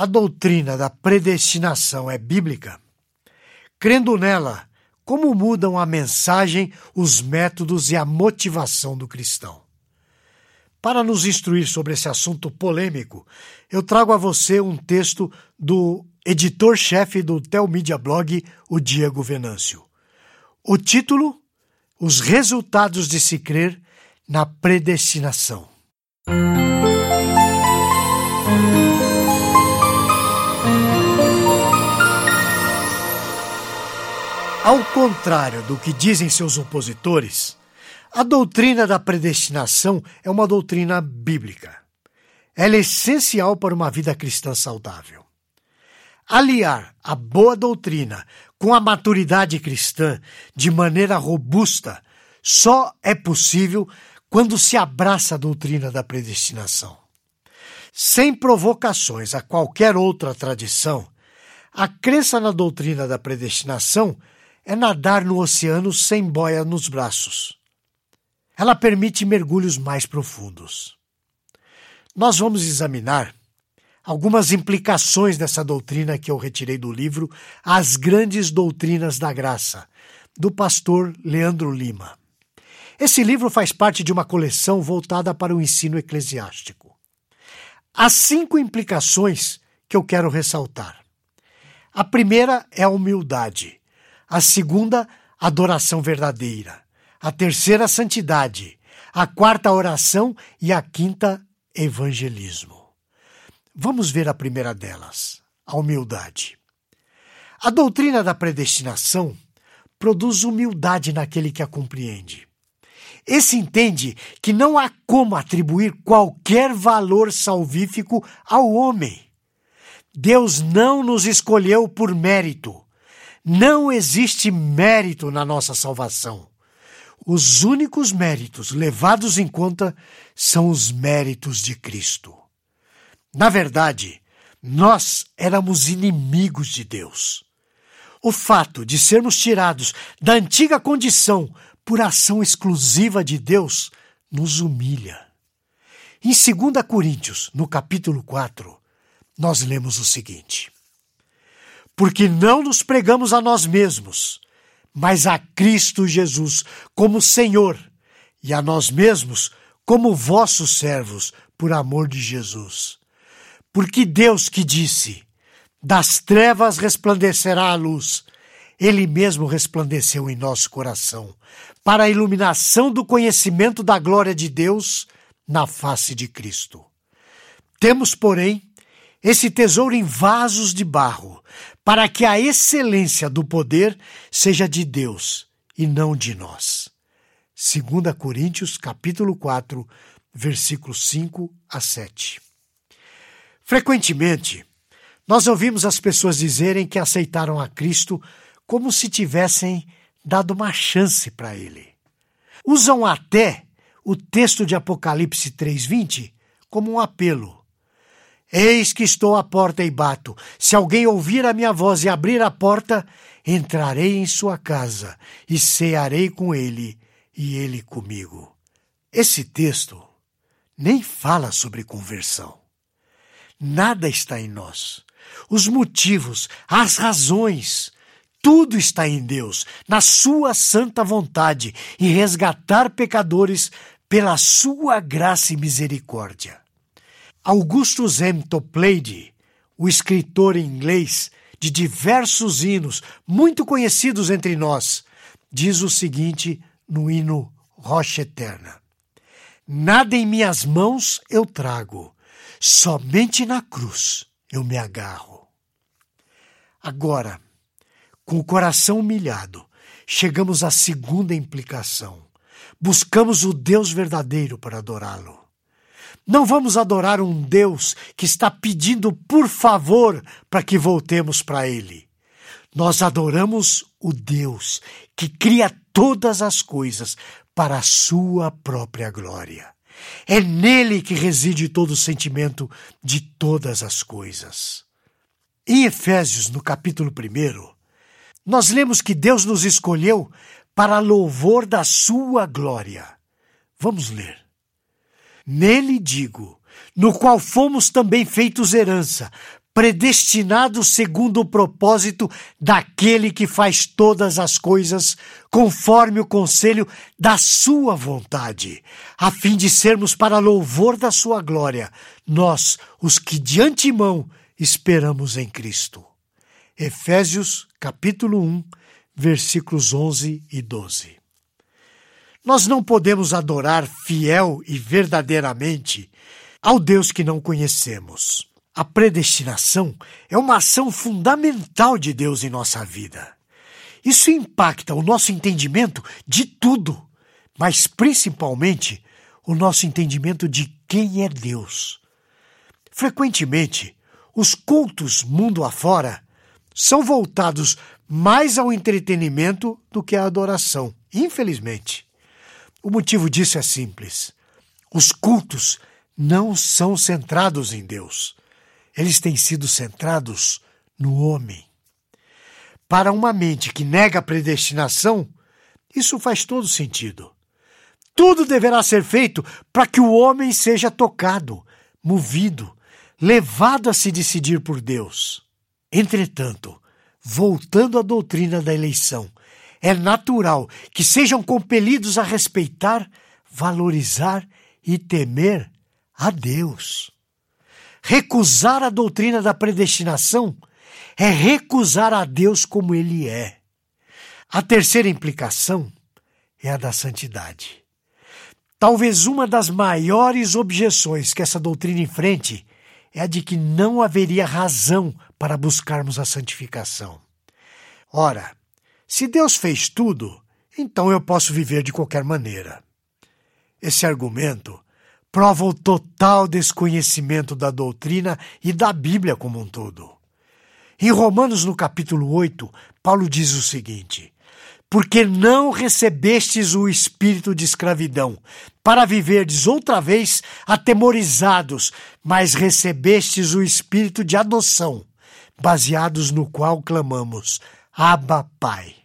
a doutrina da predestinação é bíblica? Crendo nela, como mudam a mensagem, os métodos e a motivação do cristão? Para nos instruir sobre esse assunto polêmico, eu trago a você um texto do editor-chefe do Telmídia Blog, o Diego Venâncio. O título: Os resultados de se crer na predestinação. Ao contrário do que dizem seus opositores, a doutrina da predestinação é uma doutrina bíblica. Ela é essencial para uma vida cristã saudável. Aliar a boa doutrina com a maturidade cristã de maneira robusta só é possível quando se abraça a doutrina da predestinação. Sem provocações a qualquer outra tradição, a crença na doutrina da predestinação é nadar no oceano sem boia nos braços. Ela permite mergulhos mais profundos. Nós vamos examinar algumas implicações dessa doutrina que eu retirei do livro As Grandes Doutrinas da Graça, do pastor Leandro Lima. Esse livro faz parte de uma coleção voltada para o ensino eclesiástico. Há cinco implicações que eu quero ressaltar. A primeira é a humildade. A segunda, adoração verdadeira. A terceira, santidade. A quarta, oração. E a quinta, evangelismo. Vamos ver a primeira delas, a humildade. A doutrina da predestinação produz humildade naquele que a compreende. Esse entende que não há como atribuir qualquer valor salvífico ao homem. Deus não nos escolheu por mérito, não existe mérito na nossa salvação. Os únicos méritos levados em conta são os méritos de Cristo. Na verdade, nós éramos inimigos de Deus. O fato de sermos tirados da antiga condição por ação exclusiva de Deus nos humilha. Em 2 Coríntios, no capítulo 4, nós lemos o seguinte: porque não nos pregamos a nós mesmos, mas a Cristo Jesus como Senhor e a nós mesmos como vossos servos, por amor de Jesus. Porque Deus que disse: Das trevas resplandecerá a luz, Ele mesmo resplandeceu em nosso coração, para a iluminação do conhecimento da glória de Deus na face de Cristo. Temos, porém, esse tesouro em vasos de barro, para que a excelência do poder seja de Deus e não de nós. 2 Coríntios, capítulo 4, versículos 5 a 7. Frequentemente, nós ouvimos as pessoas dizerem que aceitaram a Cristo como se tivessem dado uma chance para ele. Usam até o texto de Apocalipse 3:20 como um apelo. Eis que estou à porta e bato. Se alguém ouvir a minha voz e abrir a porta, entrarei em sua casa e cearei com ele e ele comigo. Esse texto nem fala sobre conversão. Nada está em nós. Os motivos, as razões, tudo está em Deus, na Sua santa vontade, em resgatar pecadores pela Sua graça e misericórdia. Augustus. Toplady, o escritor inglês de diversos hinos muito conhecidos entre nós, diz o seguinte no hino Rocha Eterna: Nada em minhas mãos eu trago, somente na cruz eu me agarro. Agora, com o coração humilhado, chegamos à segunda implicação. Buscamos o Deus verdadeiro para adorá-lo. Não vamos adorar um Deus que está pedindo por favor para que voltemos para Ele. Nós adoramos o Deus que cria todas as coisas para a sua própria glória. É nele que reside todo o sentimento de todas as coisas. Em Efésios, no capítulo 1, nós lemos que Deus nos escolheu para louvor da sua glória. Vamos ler. Nele digo, no qual fomos também feitos herança, predestinados segundo o propósito daquele que faz todas as coisas conforme o conselho da sua vontade, a fim de sermos para louvor da sua glória, nós, os que de antemão esperamos em Cristo. Efésios capítulo 1, versículos 11 e 12. Nós não podemos adorar fiel e verdadeiramente ao Deus que não conhecemos. A predestinação é uma ação fundamental de Deus em nossa vida. Isso impacta o nosso entendimento de tudo, mas principalmente o nosso entendimento de quem é Deus. Frequentemente, os cultos mundo afora são voltados mais ao entretenimento do que à adoração, infelizmente. O motivo disso é simples. Os cultos não são centrados em Deus. Eles têm sido centrados no homem. Para uma mente que nega a predestinação, isso faz todo sentido. Tudo deverá ser feito para que o homem seja tocado, movido, levado a se decidir por Deus. Entretanto, voltando à doutrina da eleição, é natural que sejam compelidos a respeitar, valorizar e temer a Deus. Recusar a doutrina da predestinação é recusar a Deus como Ele é. A terceira implicação é a da santidade. Talvez uma das maiores objeções que essa doutrina enfrente é a de que não haveria razão para buscarmos a santificação. Ora, se Deus fez tudo, então eu posso viver de qualquer maneira. Esse argumento prova o total desconhecimento da doutrina e da Bíblia como um todo. Em Romanos, no capítulo 8, Paulo diz o seguinte: Porque não recebestes o espírito de escravidão, para viverdes outra vez atemorizados, mas recebestes o espírito de adoção, baseados no qual clamamos: Abba, Pai.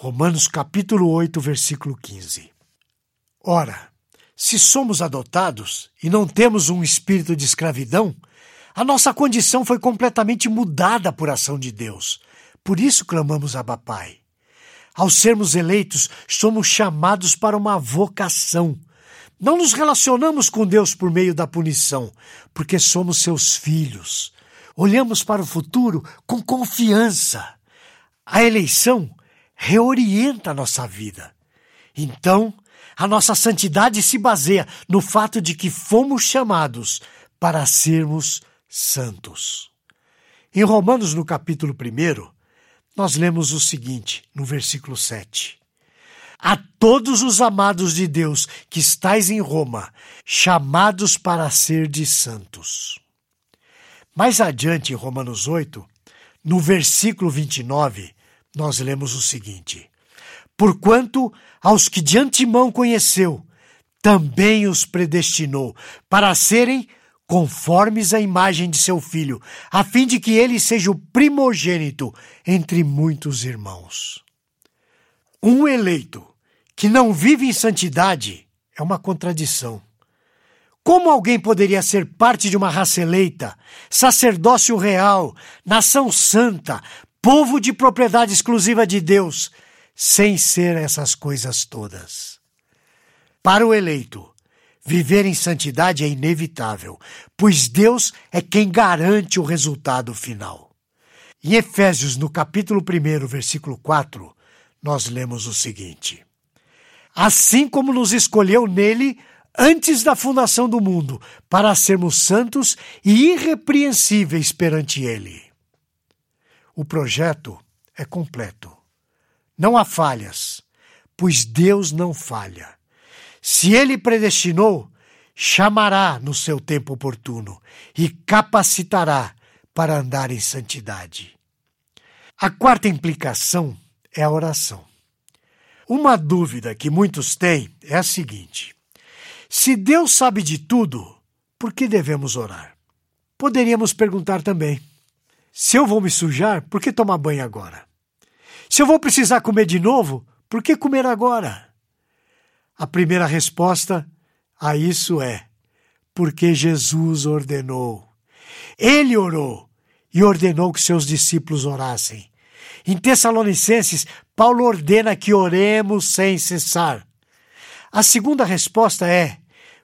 Romanos capítulo 8, versículo 15. Ora, se somos adotados e não temos um espírito de escravidão, a nossa condição foi completamente mudada por ação de Deus. Por isso clamamos a Pai. Ao sermos eleitos, somos chamados para uma vocação. Não nos relacionamos com Deus por meio da punição, porque somos seus filhos. Olhamos para o futuro com confiança. A eleição reorienta a nossa vida. Então, a nossa santidade se baseia no fato de que fomos chamados para sermos santos. Em Romanos, no capítulo 1, nós lemos o seguinte, no versículo 7. A todos os amados de Deus que estais em Roma, chamados para ser de santos. Mais adiante, em Romanos 8, no versículo 29, nós lemos o seguinte: Porquanto aos que de antemão conheceu, também os predestinou para serem conformes à imagem de seu filho, a fim de que ele seja o primogênito entre muitos irmãos. Um eleito que não vive em santidade é uma contradição. Como alguém poderia ser parte de uma raça eleita, sacerdócio real, nação santa, povo de propriedade exclusiva de Deus, sem ser essas coisas todas. Para o eleito, viver em santidade é inevitável, pois Deus é quem garante o resultado final. Em Efésios, no capítulo 1, versículo 4, nós lemos o seguinte: Assim como nos escolheu nele antes da fundação do mundo, para sermos santos e irrepreensíveis perante ele. O projeto é completo. Não há falhas, pois Deus não falha. Se ele predestinou, chamará no seu tempo oportuno e capacitará para andar em santidade. A quarta implicação é a oração. Uma dúvida que muitos têm é a seguinte: se Deus sabe de tudo, por que devemos orar? Poderíamos perguntar também: se eu vou me sujar, por que tomar banho agora? Se eu vou precisar comer de novo, por que comer agora? A primeira resposta a isso é: porque Jesus ordenou. Ele orou e ordenou que seus discípulos orassem. Em Tessalonicenses, Paulo ordena que oremos sem cessar. A segunda resposta é: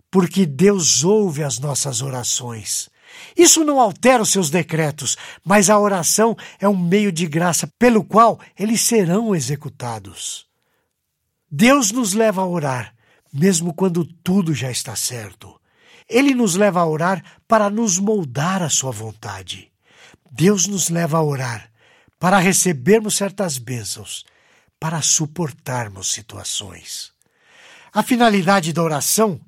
porque Deus ouve as nossas orações. Isso não altera os seus decretos, mas a oração é um meio de graça pelo qual eles serão executados. Deus nos leva a orar, mesmo quando tudo já está certo. Ele nos leva a orar para nos moldar à sua vontade. Deus nos leva a orar para recebermos certas bênçãos, para suportarmos situações. A finalidade da oração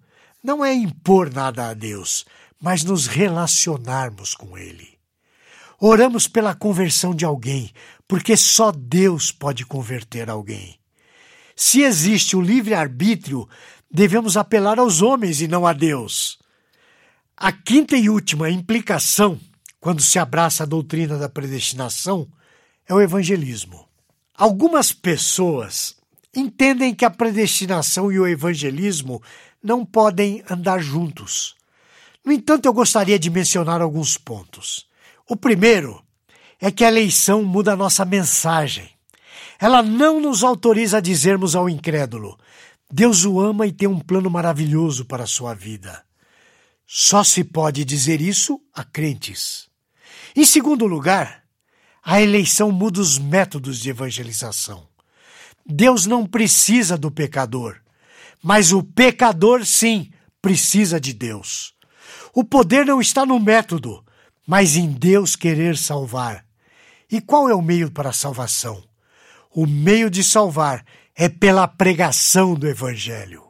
não é impor nada a Deus, mas nos relacionarmos com Ele. Oramos pela conversão de alguém, porque só Deus pode converter alguém. Se existe o livre-arbítrio, devemos apelar aos homens e não a Deus. A quinta e última implicação, quando se abraça a doutrina da predestinação, é o evangelismo. Algumas pessoas entendem que a predestinação e o evangelismo não podem andar juntos. No entanto, eu gostaria de mencionar alguns pontos. O primeiro é que a eleição muda a nossa mensagem. Ela não nos autoriza a dizermos ao incrédulo: Deus o ama e tem um plano maravilhoso para a sua vida. Só se pode dizer isso a crentes. Em segundo lugar, a eleição muda os métodos de evangelização. Deus não precisa do pecador, mas o pecador, sim, precisa de Deus. O poder não está no método, mas em Deus querer salvar. E qual é o meio para a salvação? O meio de salvar é pela pregação do Evangelho.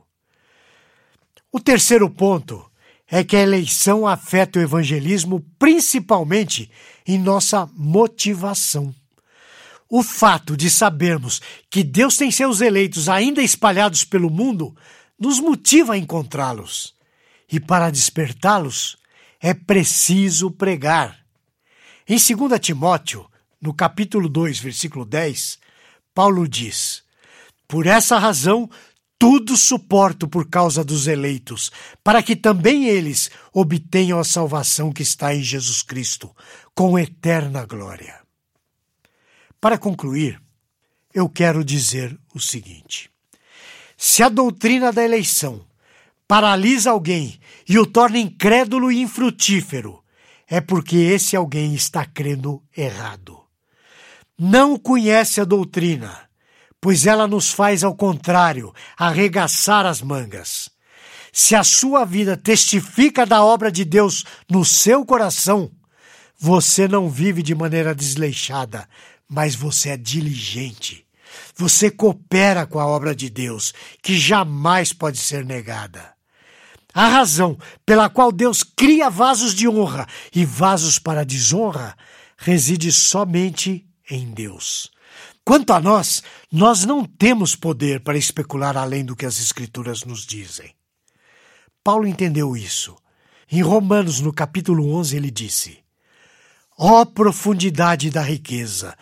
O terceiro ponto é que a eleição afeta o evangelismo principalmente em nossa motivação. O fato de sabermos que Deus tem seus eleitos ainda espalhados pelo mundo nos motiva a encontrá-los. E para despertá-los é preciso pregar. Em 2 Timóteo, no capítulo 2, versículo 10, Paulo diz: Por essa razão tudo suporto por causa dos eleitos, para que também eles obtenham a salvação que está em Jesus Cristo, com eterna glória. Para concluir, eu quero dizer o seguinte: se a doutrina da eleição paralisa alguém e o torna incrédulo e infrutífero, é porque esse alguém está crendo errado. Não conhece a doutrina pois ela nos faz, ao contrário, arregaçar as mangas. Se a sua vida testifica da obra de Deus no seu coração, você não vive de maneira desleixada, mas você é diligente. Você coopera com a obra de Deus, que jamais pode ser negada. A razão pela qual Deus cria vasos de honra e vasos para desonra reside somente em Deus. Quanto a nós, nós não temos poder para especular além do que as Escrituras nos dizem. Paulo entendeu isso. Em Romanos, no capítulo 11, ele disse: Ó oh, profundidade da riqueza,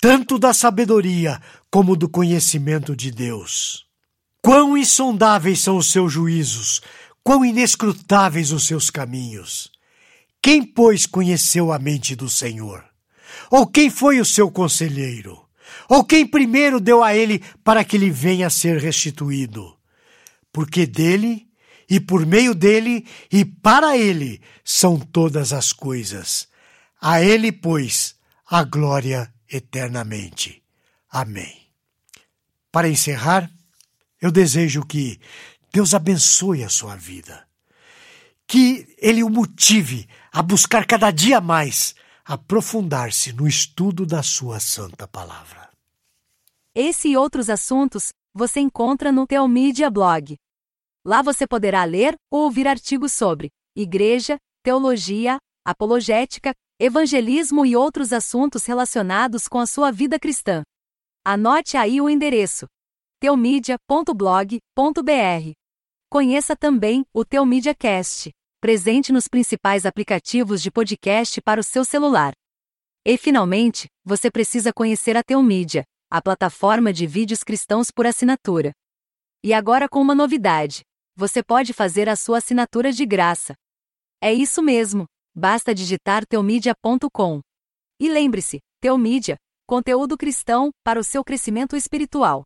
tanto da sabedoria como do conhecimento de Deus! Quão insondáveis são os seus juízos, quão inescrutáveis os seus caminhos! Quem, pois, conheceu a mente do Senhor? Ou quem foi o seu conselheiro? Ou quem primeiro deu a ele para que lhe venha a ser restituído? Porque dele, e por meio dele, e para ele são todas as coisas. A ele, pois, a glória eternamente. Amém. Para encerrar, eu desejo que Deus abençoe a sua vida. Que Ele o motive a buscar cada dia mais aprofundar-se no estudo da Sua Santa Palavra. Esse e outros assuntos você encontra no Teomídia Blog. Lá você poderá ler ou ouvir artigos sobre igreja, teologia, apologética, evangelismo e outros assuntos relacionados com a sua vida cristã. Anote aí o endereço: teomídia.blog.br. Conheça também o Teomídia Cast, presente nos principais aplicativos de podcast para o seu celular. E finalmente, você precisa conhecer a Teomídia a plataforma de vídeos cristãos por assinatura. E agora com uma novidade: você pode fazer a sua assinatura de graça. É isso mesmo, basta digitar teomedia.com. E lembre-se, Teomídia, conteúdo cristão para o seu crescimento espiritual.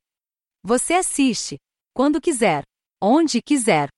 Você assiste quando quiser, onde quiser.